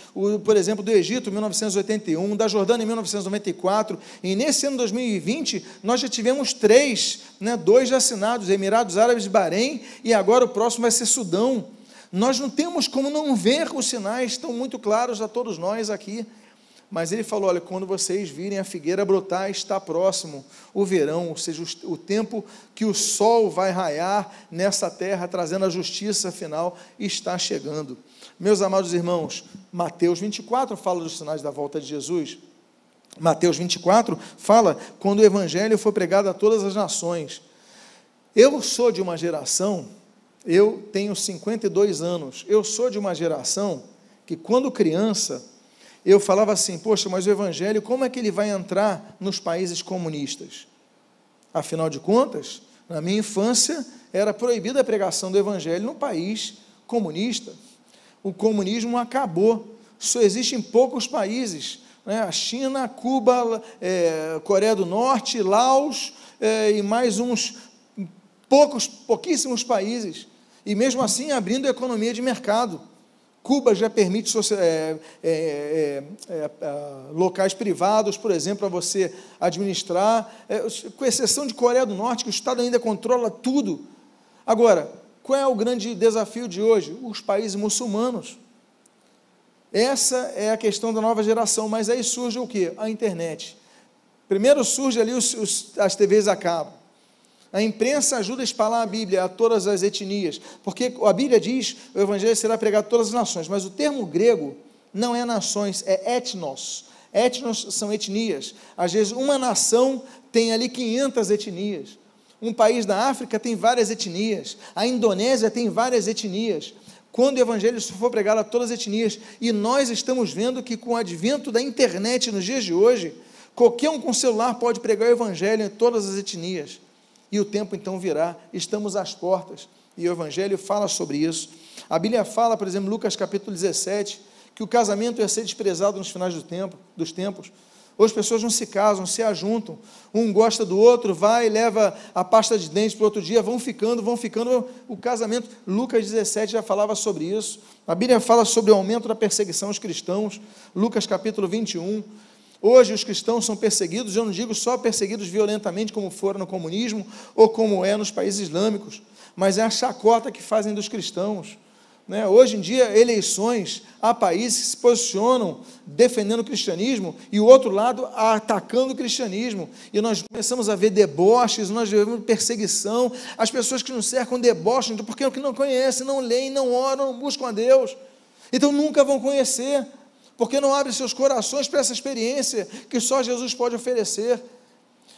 por exemplo, do Egito, 1981, da Jordânia, em 1994, e nesse ano 2020, nós já tivemos três, né? dois assinados, Emirados Árabes de Bahrein, e agora o próximo vai ser Sudão. Nós não temos como não ver os sinais, estão muito claros a todos nós aqui. Mas ele falou: olha, quando vocês virem a figueira brotar, está próximo o verão, ou seja, o tempo que o sol vai raiar nessa terra, trazendo a justiça final, está chegando. Meus amados irmãos, Mateus 24 fala dos sinais da volta de Jesus. Mateus 24 fala quando o evangelho foi pregado a todas as nações. Eu sou de uma geração, eu tenho 52 anos, eu sou de uma geração que, quando criança, eu falava assim: poxa, mas o Evangelho, como é que ele vai entrar nos países comunistas? Afinal de contas, na minha infância, era proibida a pregação do Evangelho no país comunista. O comunismo acabou, só existe em poucos países. Né? A China, Cuba, é, Coreia do Norte, Laos é, e mais uns poucos, pouquíssimos países. E mesmo assim abrindo economia de mercado. Cuba já permite é, é, é, é, locais privados, por exemplo, para você administrar, é, com exceção de Coreia do Norte, que o Estado ainda controla tudo. Agora, qual é o grande desafio de hoje? Os países muçulmanos. Essa é a questão da nova geração, mas aí surge o que? A internet. Primeiro surge ali os, os, as TVs a cabo. A imprensa ajuda a espalhar a Bíblia a todas as etnias, porque a Bíblia diz o evangelho será pregado a todas as nações, mas o termo grego não é nações, é etnos. Etnos são etnias. Às vezes uma nação tem ali 500 etnias. Um país da África tem várias etnias. A Indonésia tem várias etnias. Quando o evangelho for pregado a todas as etnias, e nós estamos vendo que com o advento da internet nos dias de hoje, qualquer um com celular pode pregar o evangelho em todas as etnias e o tempo então virá, estamos às portas, e o Evangelho fala sobre isso. A Bíblia fala, por exemplo, Lucas capítulo 17, que o casamento ia ser desprezado nos finais do tempo, dos tempos. Hoje as pessoas não se casam, se ajuntam. Um gosta do outro, vai, leva a pasta de dentes para o outro dia, vão ficando, vão ficando. O casamento, Lucas 17 já falava sobre isso. A Bíblia fala sobre o aumento da perseguição aos cristãos. Lucas capítulo 21. Hoje os cristãos são perseguidos, eu não digo só perseguidos violentamente, como foram no comunismo ou como é nos países islâmicos, mas é a chacota que fazem dos cristãos. Né? Hoje em dia, eleições, há países que se posicionam defendendo o cristianismo e o outro lado atacando o cristianismo. E nós começamos a ver deboches, nós vemos perseguição, as pessoas que nos cercam debocham, porque o que não conhecem, não leem, não oram, não buscam a Deus. Então nunca vão conhecer porque não abre seus corações para essa experiência que só Jesus pode oferecer.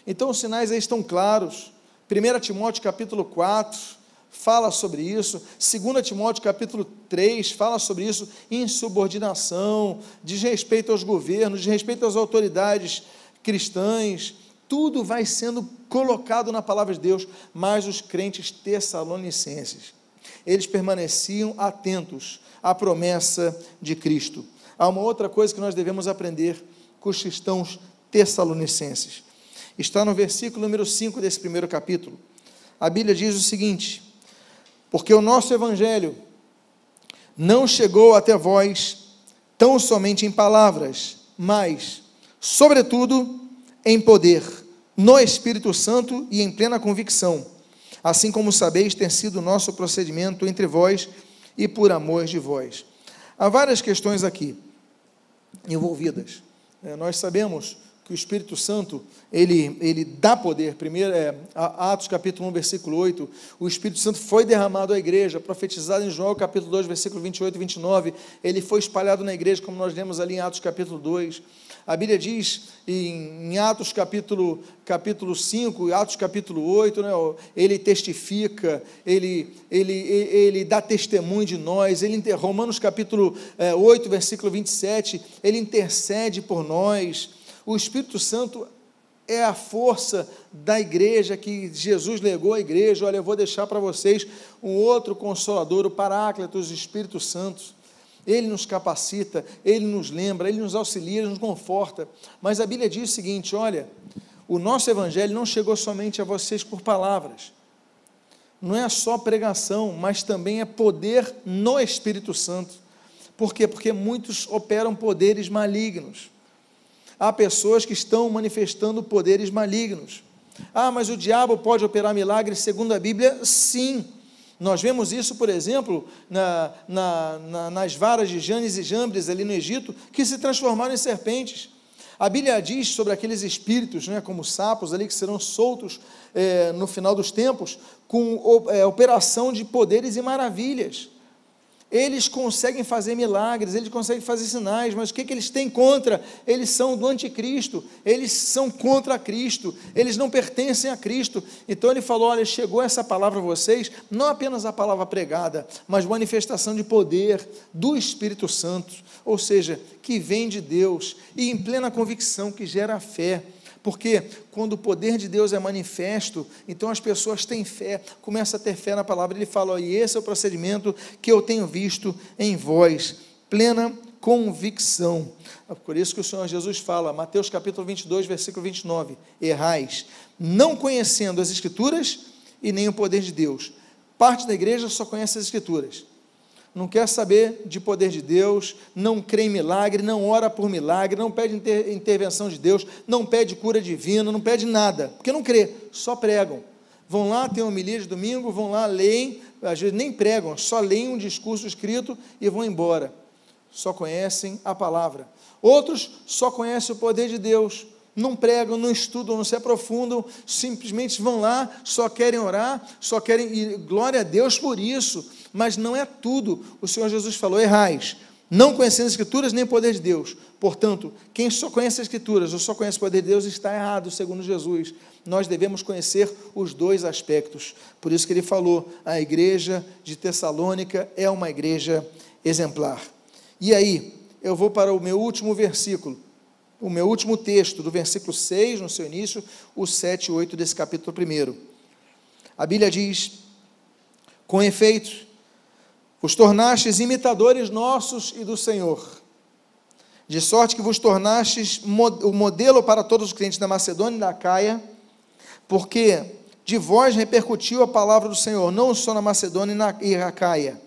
Então os sinais aí estão claros. 1 Timóteo capítulo 4 fala sobre isso. 2 Timóteo capítulo 3 fala sobre isso. Insubordinação, desrespeito aos governos, desrespeito às autoridades cristãs. Tudo vai sendo colocado na palavra de Deus. Mas os crentes tessalonicenses, eles permaneciam atentos à promessa de Cristo. Há uma outra coisa que nós devemos aprender com os cristãos tessalonicenses. Está no versículo número 5 desse primeiro capítulo. A Bíblia diz o seguinte: Porque o nosso evangelho não chegou até vós tão somente em palavras, mas, sobretudo, em poder, no Espírito Santo e em plena convicção, assim como sabeis ter sido o nosso procedimento entre vós e por amor de vós. Há várias questões aqui envolvidas. É, nós sabemos que o Espírito Santo, ele, ele dá poder. Primeiro, é, Atos capítulo 1, versículo 8, o Espírito Santo foi derramado à igreja, profetizado em João capítulo 2, versículo 28 e 29, ele foi espalhado na igreja, como nós lemos ali em Atos capítulo 2. A Bíblia diz em, Atos capítulo, capítulo 5, Atos capítulo 8, né, ele testifica, ele, ele, ele dá testemunho de nós, ele, Romanos capítulo 8, é, versículo 27, ele intercede por nós. O Espírito Santo é a força da igreja que Jesus legou à igreja. Olha, eu vou deixar para vocês um outro consolador, o Paráclitos, o Espírito Santo. Ele nos capacita, ele nos lembra, ele nos auxilia, ele nos conforta. Mas a Bíblia diz o seguinte: olha, o nosso evangelho não chegou somente a vocês por palavras. não é só pregação, mas também é poder no Espírito Santo. Por quê? Porque muitos operam poderes malignos. Há pessoas que estão manifestando poderes malignos. Ah, mas o diabo pode operar milagres segundo a Bíblia? Sim. Nós vemos isso, por exemplo, na, na, na, nas varas de Janes e Jambres ali no Egito, que se transformaram em serpentes. A Bíblia diz sobre aqueles espíritos, né, como sapos ali, que serão soltos é, no final dos tempos, com é, operação de poderes e maravilhas. Eles conseguem fazer milagres, eles conseguem fazer sinais, mas o que, que eles têm contra? Eles são do anticristo, eles são contra Cristo, eles não pertencem a Cristo. Então ele falou: olha, chegou essa palavra a vocês, não apenas a palavra pregada, mas manifestação de poder do Espírito Santo, ou seja, que vem de Deus e em plena convicção que gera fé. Porque quando o poder de Deus é manifesto, então as pessoas têm fé, começam a ter fé na palavra. Ele fala: e esse é o procedimento que eu tenho visto em vós, plena convicção. É por isso que o Senhor Jesus fala, Mateus capítulo 22, versículo 29, errais, não conhecendo as Escrituras e nem o poder de Deus. Parte da igreja só conhece as Escrituras não quer saber de poder de Deus, não crê em milagre, não ora por milagre, não pede inter intervenção de Deus, não pede cura divina, não pede nada, porque não crê, só pregam. Vão lá, tem homilia de domingo, vão lá, leem, às vezes nem pregam, só leem um discurso escrito e vão embora. Só conhecem a palavra. Outros só conhecem o poder de Deus, não pregam, não estudam, não se aprofundam, simplesmente vão lá, só querem orar, só querem, e glória a Deus por isso, mas não é tudo. O Senhor Jesus falou: errais, não conhecendo as Escrituras nem o poder de Deus. Portanto, quem só conhece as Escrituras ou só conhece o poder de Deus está errado, segundo Jesus. Nós devemos conhecer os dois aspectos. Por isso que ele falou: a igreja de Tessalônica é uma igreja exemplar. E aí, eu vou para o meu último versículo, o meu último texto, do versículo 6, no seu início, o 7 e 8 desse capítulo 1. A Bíblia diz: Com efeito, os tornastes imitadores nossos e do Senhor, de sorte que vos tornastes o modelo para todos os crentes da Macedônia e da Caia, porque de vós repercutiu a palavra do Senhor, não só na Macedônia e na Caia,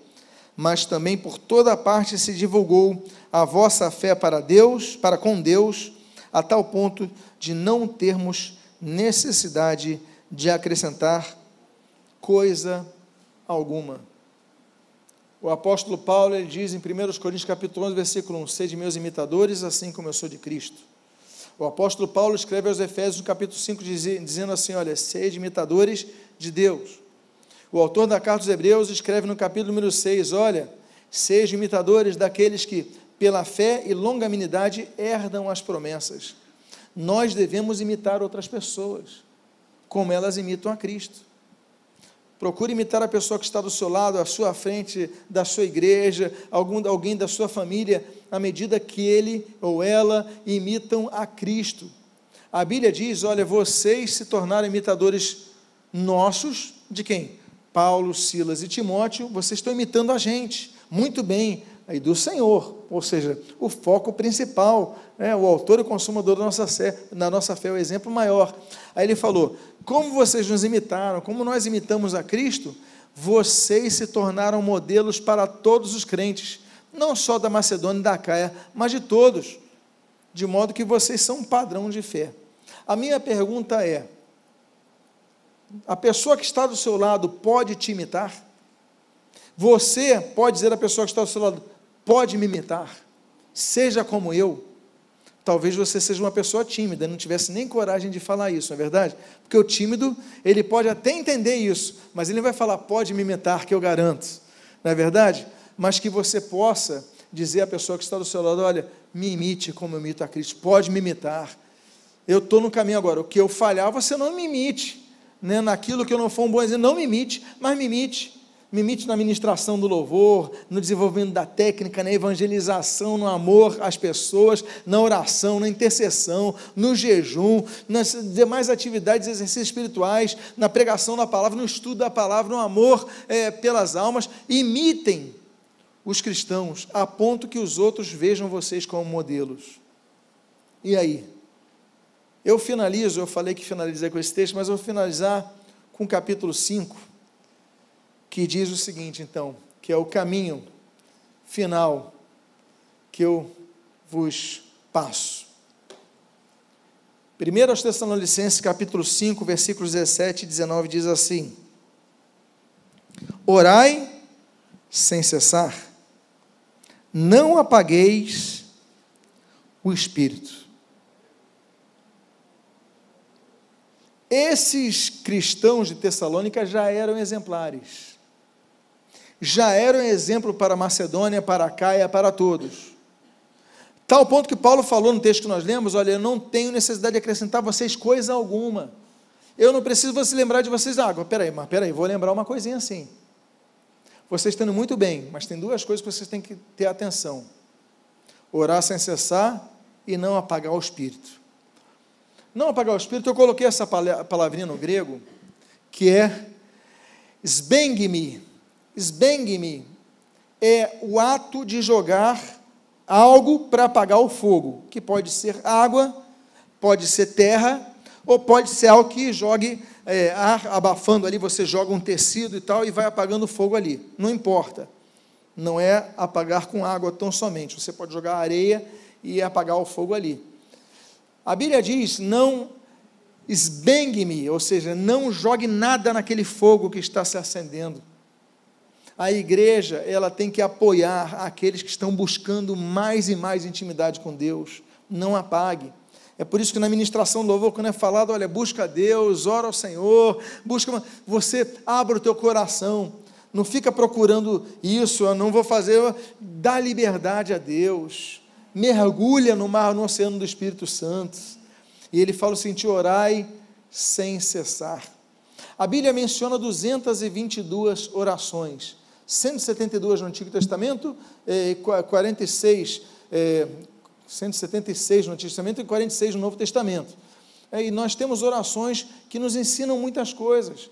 mas também por toda a parte se divulgou a vossa fé para Deus, para com Deus, a tal ponto de não termos necessidade de acrescentar coisa alguma. O apóstolo Paulo ele diz em 1 Coríntios capítulo 11, versículo 1, Sede meus imitadores, assim como eu sou de Cristo. O apóstolo Paulo escreve aos Efésios no capítulo 5, dizendo assim, olha, sede imitadores de Deus. O autor da carta dos Hebreus escreve no capítulo número 6, olha, sejam imitadores daqueles que, pela fé e longanimidade, herdam as promessas. Nós devemos imitar outras pessoas, como elas imitam a Cristo. Procure imitar a pessoa que está do seu lado, à sua frente, da sua igreja, algum, alguém da sua família, à medida que ele ou ela imitam a Cristo. A Bíblia diz: olha, vocês se tornaram imitadores nossos, de quem? Paulo, Silas e Timóteo, vocês estão imitando a gente. Muito bem, aí do Senhor, ou seja, o foco principal, né, o autor e consumador da nossa fé, da nossa fé, o exemplo maior. Aí ele falou: como vocês nos imitaram, como nós imitamos a Cristo, vocês se tornaram modelos para todos os crentes, não só da Macedônia e da Caia, mas de todos, de modo que vocês são um padrão de fé. A minha pergunta é: a pessoa que está do seu lado pode te imitar? Você pode dizer à pessoa que está do seu lado: pode me imitar, seja como eu. Talvez você seja uma pessoa tímida, não tivesse nem coragem de falar isso, não é verdade? Porque o tímido, ele pode até entender isso, mas ele vai falar, pode me imitar, que eu garanto, não é verdade? Mas que você possa dizer à pessoa que está do seu lado: olha, me imite como eu imito a Cristo, pode me imitar. Eu estou no caminho agora, o que eu falhar, você não me imite, né? naquilo que eu não for um bom exemplo, não me imite, mas me imite me imite na ministração do louvor, no desenvolvimento da técnica, na evangelização, no amor às pessoas, na oração, na intercessão, no jejum, nas demais atividades, exercícios espirituais, na pregação da palavra, no estudo da palavra, no amor é, pelas almas. Imitem os cristãos, a ponto que os outros vejam vocês como modelos. E aí? Eu finalizo, eu falei que finalizei com esse texto, mas eu vou finalizar com o capítulo 5 que diz o seguinte, então, que é o caminho final que eu vos passo. 1 aos Tessalonicenses, capítulo 5, versículos 17 e 19, diz assim: Orai sem cessar, não apagueis o espírito. Esses cristãos de Tessalônica já eram exemplares. Já eram exemplo para Macedônia, para Caia, para todos. Tal ponto que Paulo falou no texto que nós lemos: olha, eu não tenho necessidade de acrescentar a vocês coisa alguma. Eu não preciso você lembrar de vocês água. Peraí, mas peraí, vou lembrar uma coisinha assim. Vocês estão muito bem, mas tem duas coisas que vocês têm que ter atenção: orar sem cessar e não apagar o espírito. Não apagar o espírito, eu coloquei essa palavrinha no grego, que é sbengme. Sbengme é o ato de jogar algo para apagar o fogo, que pode ser água, pode ser terra, ou pode ser algo que jogue é, ar abafando ali, você joga um tecido e tal e vai apagando fogo ali. Não importa. Não é apagar com água tão somente. Você pode jogar areia e apagar o fogo ali. A Bíblia diz: não esbengue-me, ou seja, não jogue nada naquele fogo que está se acendendo a igreja ela tem que apoiar aqueles que estão buscando mais e mais intimidade com Deus. Não apague. É por isso que na ministração do louvor, quando é falado, olha, busca a Deus, ora ao Senhor, busca, você abre o teu coração, não fica procurando isso, eu não vou fazer, dá liberdade a Deus, mergulha no mar, no oceano do Espírito Santo. E ele fala o seguinte: orai sem cessar. A Bíblia menciona 222 orações. 172 no Antigo Testamento, e 46, é, 176 no Antigo Testamento e 46 no Novo Testamento. É, e nós temos orações que nos ensinam muitas coisas.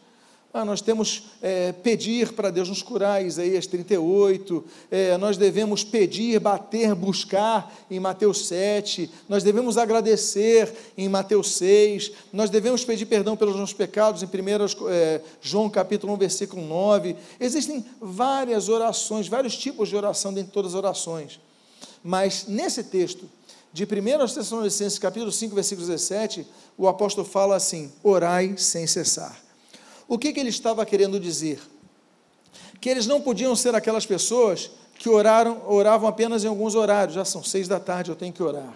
Ah, nós temos é, pedir para Deus nos curar, Isaías 38, é, nós devemos pedir, bater, buscar, em Mateus 7, nós devemos agradecer, em Mateus 6, nós devemos pedir perdão pelos nossos pecados, em 1 é, João capítulo 1, versículo 9. Existem várias orações, vários tipos de oração dentro de todas as orações, mas nesse texto, de 1 Tessalonicenses capítulo 5, versículo 17, o apóstolo fala assim: orai sem cessar. O que, que ele estava querendo dizer? Que eles não podiam ser aquelas pessoas que oraram, oravam apenas em alguns horários. Já são seis da tarde, eu tenho que orar.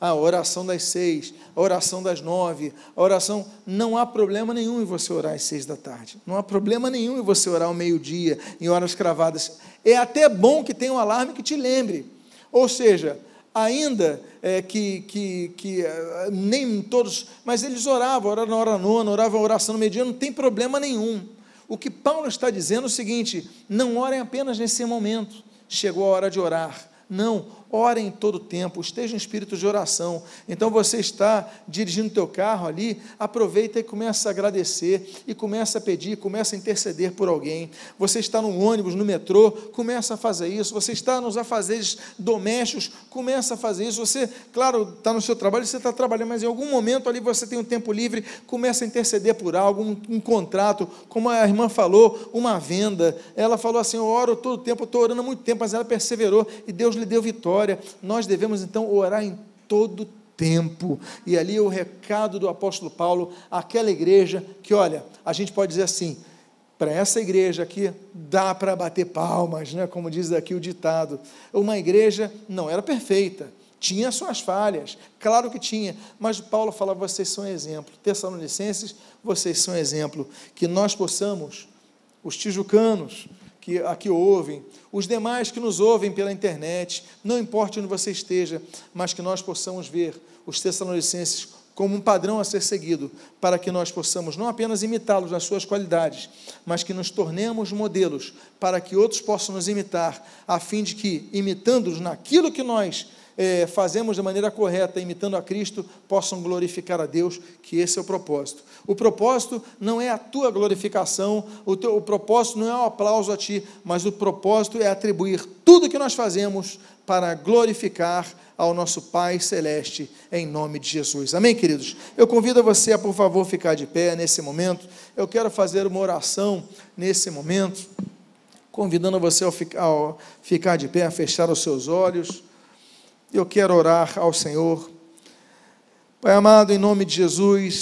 A oração das seis, a oração das nove, a oração. Não há problema nenhum em você orar às seis da tarde. Não há problema nenhum em você orar ao meio-dia, em horas cravadas. É até bom que tenha um alarme que te lembre. Ou seja, ainda é, que, que, que é, nem todos, mas eles oravam, oravam na hora nona, oravam a oração no meio-dia, não tem problema nenhum. O que Paulo está dizendo é o seguinte: não orem apenas nesse momento, chegou a hora de orar. Não, ore em todo tempo, esteja em espírito de oração. Então você está dirigindo o teu carro ali, aproveita e começa a agradecer, e começa a pedir, começa a interceder por alguém. Você está no ônibus, no metrô, começa a fazer isso. Você está nos afazeres domésticos, começa a fazer isso. Você, claro, está no seu trabalho, você está trabalhando, mas em algum momento ali você tem um tempo livre, começa a interceder por algo, um, um contrato, como a irmã falou, uma venda. Ela falou assim: Eu oro todo o tempo, estou orando há muito tempo, mas ela perseverou e Deus lhe deu vitória nós devemos então orar em todo tempo. E ali o recado do apóstolo Paulo àquela igreja que, olha, a gente pode dizer assim, para essa igreja aqui dá para bater palmas, né, como diz aqui o ditado. Uma igreja não era perfeita, tinha suas falhas, claro que tinha, mas Paulo fala: vocês são exemplo. Tessalonicenses, vocês são exemplo. Que nós possamos, os tijucanos que aqui ouvem, os demais que nos ouvem pela internet, não importa onde você esteja, mas que nós possamos ver os Tessalonicenses como um padrão a ser seguido, para que nós possamos não apenas imitá-los nas suas qualidades, mas que nos tornemos modelos para que outros possam nos imitar, a fim de que, imitando-os naquilo que nós é, fazemos de maneira correta, imitando a Cristo, possam glorificar a Deus, que esse é o propósito. O propósito não é a tua glorificação, o, teu, o propósito não é o aplauso a ti, mas o propósito é atribuir tudo que nós fazemos para glorificar ao nosso Pai Celeste, em nome de Jesus. Amém, queridos? Eu convido você a, por favor, ficar de pé nesse momento. Eu quero fazer uma oração nesse momento. convidando você ao ficar de pé, a fechar os seus olhos. Eu quero orar ao Senhor. Pai amado, em nome de Jesus,